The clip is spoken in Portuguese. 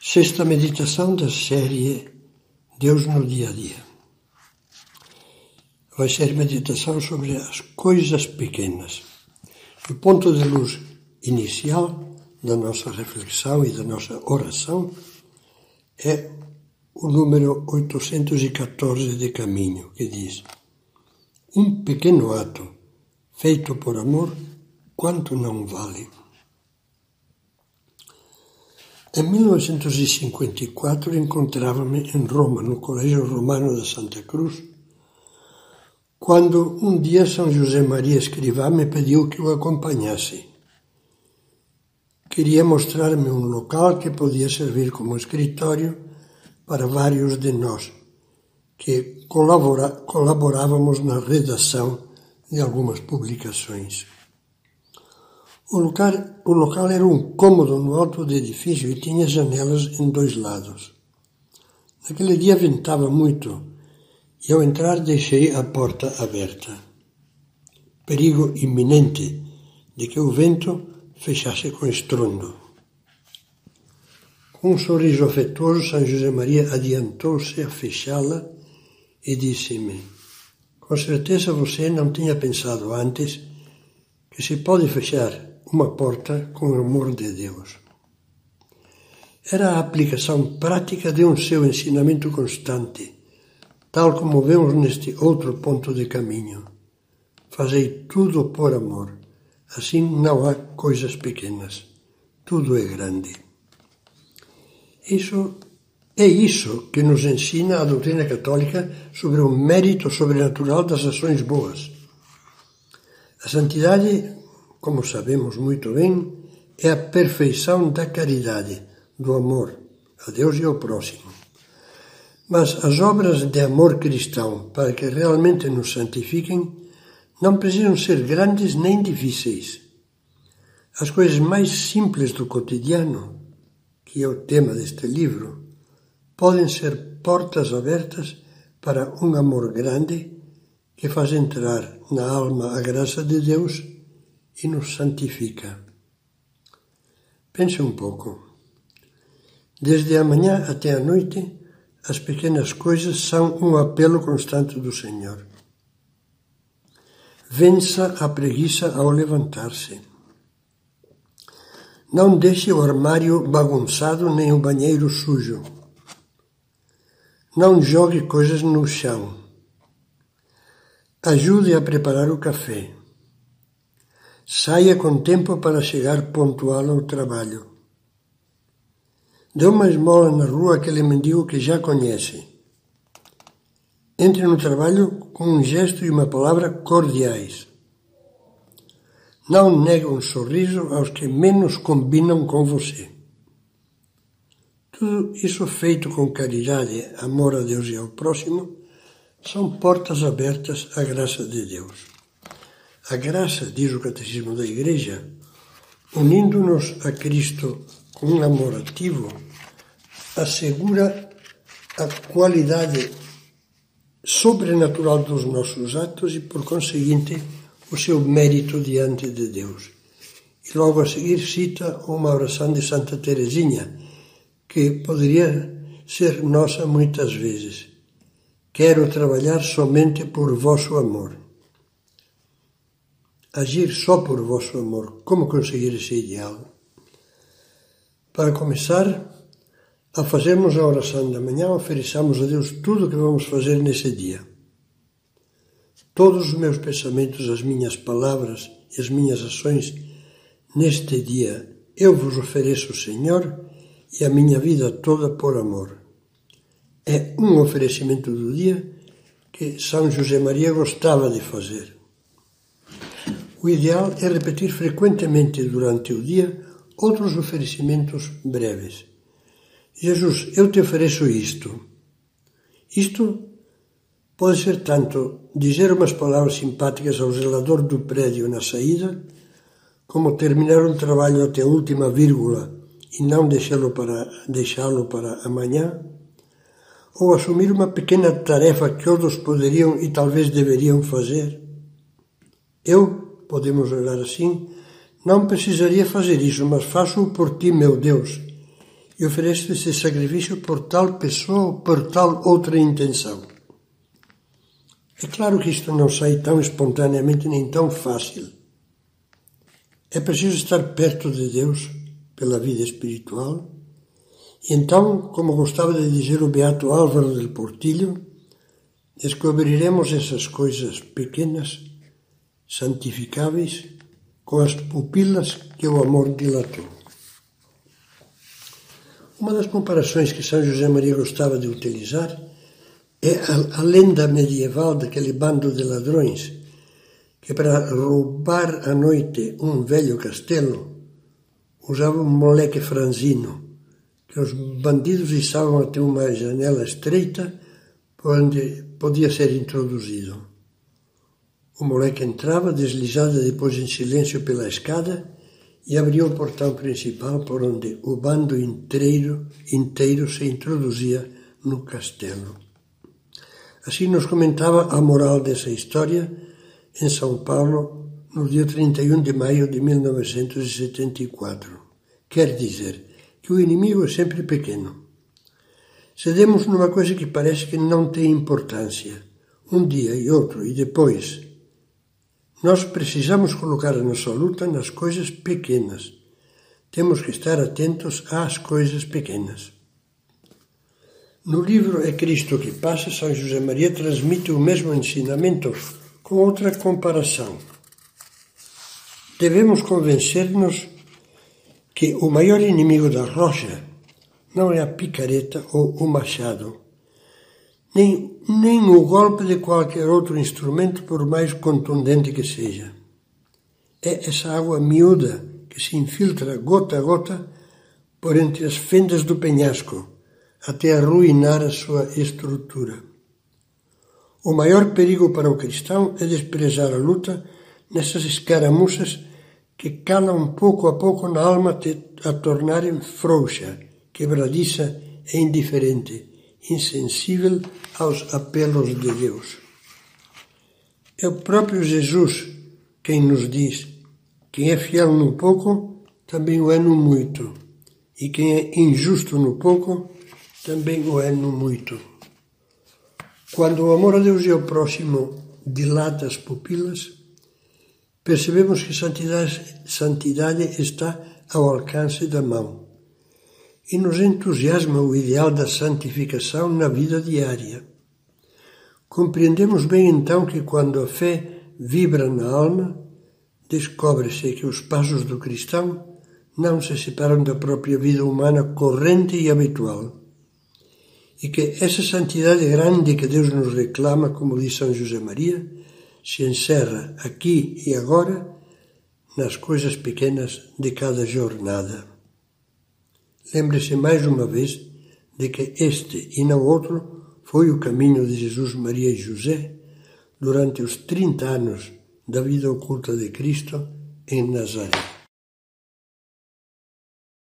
Sexta meditação da série Deus no Dia a Dia. Vai ser meditação sobre as coisas pequenas. O ponto de luz inicial da nossa reflexão e da nossa oração é o número 814 de Caminho, que diz: Um pequeno ato feito por amor, quanto não vale? Em 1954 encontrava-me em Roma, no Colégio Romano da Santa Cruz, quando um dia São José Maria Escrivá me pediu que o acompanhasse. Queria mostrar-me um local que podia servir como escritório para vários de nós, que colabora, colaborávamos na redação de algumas publicações. O local, o local era um cômodo no alto do edifício e tinha janelas em dois lados. Naquele dia ventava muito e ao entrar deixei a porta aberta. Perigo iminente de que o vento fechasse com estrondo. Com um sorriso afetuoso, São José Maria adiantou-se a fechá-la e disse-me: Com certeza você não tinha pensado antes que se pode fechar uma porta com o amor de Deus. Era a aplicação prática de um seu ensinamento constante, tal como vemos neste outro ponto de caminho. Fazei tudo por amor. Assim não há coisas pequenas. Tudo é grande. Isso é isso que nos ensina a doutrina católica sobre o mérito sobrenatural das ações boas. A santidade como sabemos muito bem, é a perfeição da caridade, do amor a Deus e ao próximo. Mas as obras de amor cristão, para que realmente nos santifiquem, não precisam ser grandes nem difíceis. As coisas mais simples do cotidiano, que é o tema deste livro, podem ser portas abertas para um amor grande que faz entrar na alma a graça de Deus e nos santifica. Pense um pouco. Desde a manhã até a noite, as pequenas coisas são um apelo constante do Senhor. Vença a preguiça ao levantar-se. Não deixe o armário bagunçado nem o banheiro sujo. Não jogue coisas no chão. Ajude a preparar o café. Saia com tempo para chegar pontual ao trabalho. Dê uma esmola na rua àquele mendigo que já conhece. Entre no trabalho com um gesto e uma palavra cordiais. Não negue um sorriso aos que menos combinam com você. Tudo isso feito com caridade, amor a Deus e ao próximo, são portas abertas à graça de Deus. A graça, diz o Catecismo da Igreja, unindo-nos a Cristo com um amor ativo, assegura a qualidade sobrenatural dos nossos atos e, por conseguinte, o seu mérito diante de Deus. E logo a seguir cita uma oração de Santa Teresinha, que poderia ser nossa muitas vezes. Quero trabalhar somente por vosso amor agir só por vosso amor. Como conseguir esse ideal? Para começar, a fazermos a oração da manhã, ofereçamos a Deus tudo o que vamos fazer nesse dia. Todos os meus pensamentos, as minhas palavras e as minhas ações neste dia, eu vos ofereço, Senhor, e a minha vida toda por amor. É um oferecimento do dia que São José Maria gostava de fazer. O ideal é repetir frequentemente durante o dia outros oferecimentos breves. Jesus, eu te ofereço isto. Isto pode ser tanto dizer umas palavras simpáticas ao zelador do prédio na saída, como terminar um trabalho até a última vírgula e não deixá-lo para, deixá para amanhã, ou assumir uma pequena tarefa que outros poderiam e talvez deveriam fazer. Eu podemos olhar assim, Não precisaria fazer isso, mas faço-o por ti, meu Deus, e ofereço esse sacrifício por tal pessoa ou por tal outra intenção. É claro que isto não sai tão espontaneamente nem tão fácil. É preciso estar perto de Deus pela vida espiritual. E então, como gostava de dizer o beato Álvaro del Portillo, descobriremos essas coisas pequenas, santificáveis, com as pupilas que o amor dilatou. Uma das comparações que São José Maria gostava de utilizar é a, a lenda medieval daquele bando de ladrões que para roubar à noite um velho castelo usava um moleque franzino que os bandidos estavam até uma janela estreita onde podia ser introduzido. O moleque entrava, deslizava depois em silêncio pela escada e abria o portão principal por onde o bando inteiro, inteiro se introduzia no castelo. Assim nos comentava a moral dessa história em São Paulo no dia 31 de maio de 1974. Quer dizer que o inimigo é sempre pequeno. Cedemos numa coisa que parece que não tem importância, um dia e outro e depois. Nós precisamos colocar a nossa luta nas coisas pequenas. Temos que estar atentos às coisas pequenas. No livro É Cristo que Passa, São José Maria transmite o mesmo ensinamento com outra comparação. Devemos convencer-nos que o maior inimigo da rocha não é a picareta ou o machado, nem, nem o golpe de qualquer outro instrumento, por mais contundente que seja. É essa água miúda que se infiltra gota a gota por entre as fendas do penhasco até arruinar a sua estrutura. O maior perigo para o cristão é desprezar a luta nessas escaramuças que calam pouco a pouco na alma a tornarem frouxa, quebradiça e indiferente, insensível aos apelos de Deus. É o próprio Jesus quem nos diz: quem é fiel no pouco, também o é no muito, e quem é injusto no pouco, também o é no muito. Quando o amor a Deus e ao próximo dilata as pupilas, percebemos que santidade, santidade está ao alcance da mão e nos entusiasma o ideal da santificação na vida diária. Compreendemos bem então que quando a fé vibra na alma, descobre-se que os passos do cristão não se separam da própria vida humana corrente e habitual e que essa santidade grande que Deus nos reclama, como diz São José Maria, se encerra aqui e agora nas coisas pequenas de cada jornada. Lembre-se mais uma vez de que este e não outro foi o caminho de Jesus, Maria e José durante os 30 anos da vida oculta de Cristo em Nazaré.